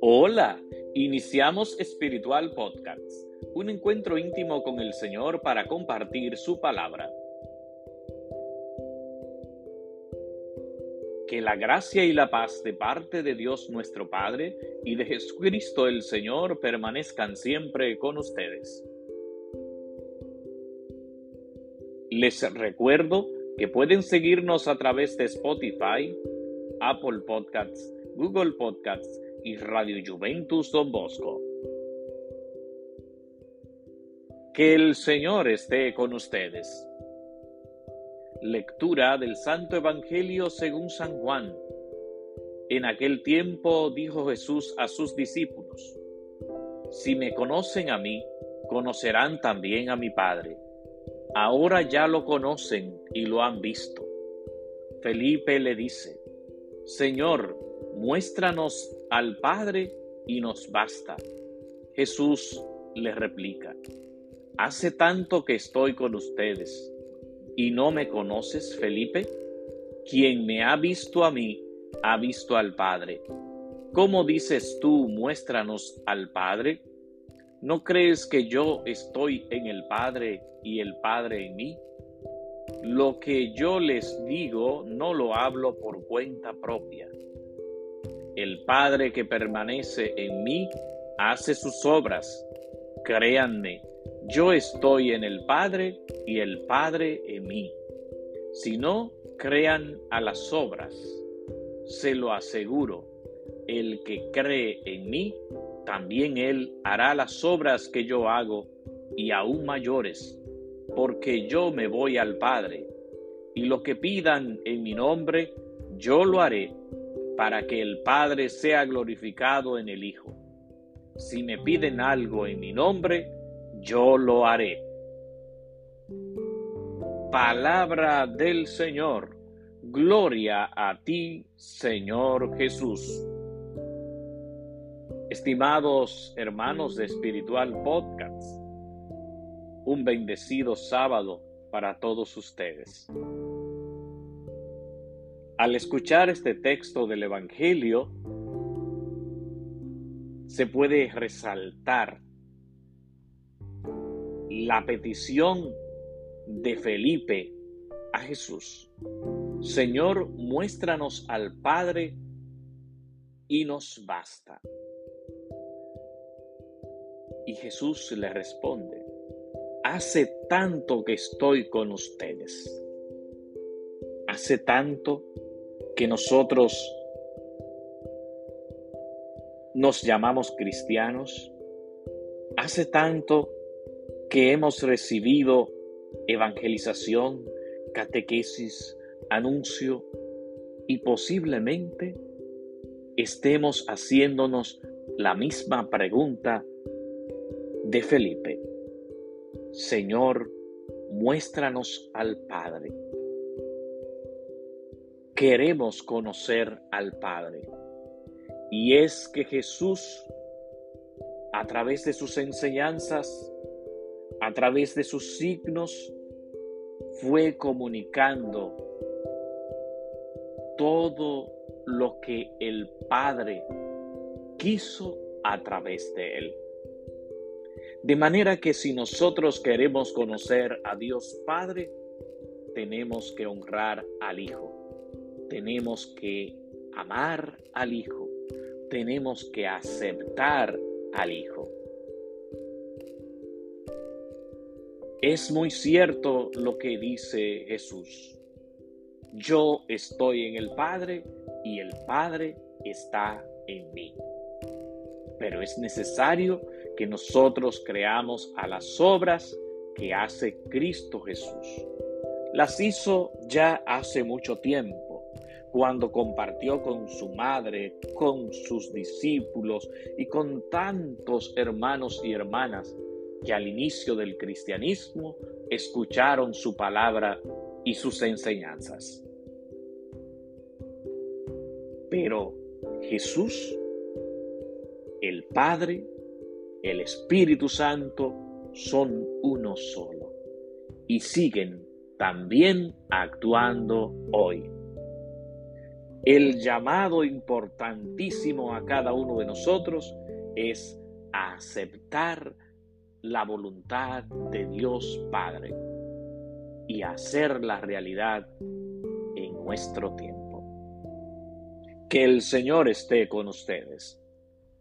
Hola, iniciamos Espiritual Podcast, un encuentro íntimo con el Señor para compartir su palabra. Que la gracia y la paz de parte de Dios nuestro Padre y de Jesucristo el Señor permanezcan siempre con ustedes. Les recuerdo que pueden seguirnos a través de Spotify, Apple Podcasts, Google Podcasts, y Radio Juventus Don Bosco. Que el Señor esté con ustedes. Lectura del Santo Evangelio según San Juan. En aquel tiempo dijo Jesús a sus discípulos, Si me conocen a mí, conocerán también a mi Padre. Ahora ya lo conocen y lo han visto. Felipe le dice, Señor, muéstranos al Padre y nos basta. Jesús le replica, hace tanto que estoy con ustedes y no me conoces, Felipe. Quien me ha visto a mí, ha visto al Padre. ¿Cómo dices tú, muéstranos al Padre? ¿No crees que yo estoy en el Padre y el Padre en mí? Lo que yo les digo no lo hablo por cuenta propia el Padre que permanece en mí hace sus obras. Créanme, yo estoy en el Padre y el Padre en mí. Si no, crean a las obras. Se lo aseguro, el que cree en mí, también él hará las obras que yo hago y aún mayores, porque yo me voy al Padre, y lo que pidan en mi nombre, yo lo haré para que el Padre sea glorificado en el Hijo. Si me piden algo en mi nombre, yo lo haré. Palabra del Señor. Gloria a ti, Señor Jesús. Estimados hermanos de Espiritual Podcast, un bendecido sábado para todos ustedes. Al escuchar este texto del Evangelio, se puede resaltar la petición de Felipe a Jesús. Señor, muéstranos al Padre y nos basta. Y Jesús le responde, hace tanto que estoy con ustedes. Hace tanto que nosotros nos llamamos cristianos, hace tanto que hemos recibido evangelización, catequesis, anuncio y posiblemente estemos haciéndonos la misma pregunta de Felipe. Señor, muéstranos al Padre queremos conocer al Padre. Y es que Jesús, a través de sus enseñanzas, a través de sus signos, fue comunicando todo lo que el Padre quiso a través de él. De manera que si nosotros queremos conocer a Dios Padre, tenemos que honrar al Hijo tenemos que amar al Hijo, tenemos que aceptar al Hijo. Es muy cierto lo que dice Jesús. Yo estoy en el Padre y el Padre está en mí. Pero es necesario que nosotros creamos a las obras que hace Cristo Jesús. Las hizo ya hace mucho tiempo cuando compartió con su madre, con sus discípulos y con tantos hermanos y hermanas que al inicio del cristianismo escucharon su palabra y sus enseñanzas. Pero Jesús, el Padre, el Espíritu Santo son uno solo y siguen también actuando hoy. El llamado importantísimo a cada uno de nosotros es aceptar la voluntad de Dios Padre y hacer la realidad en nuestro tiempo. Que el Señor esté con ustedes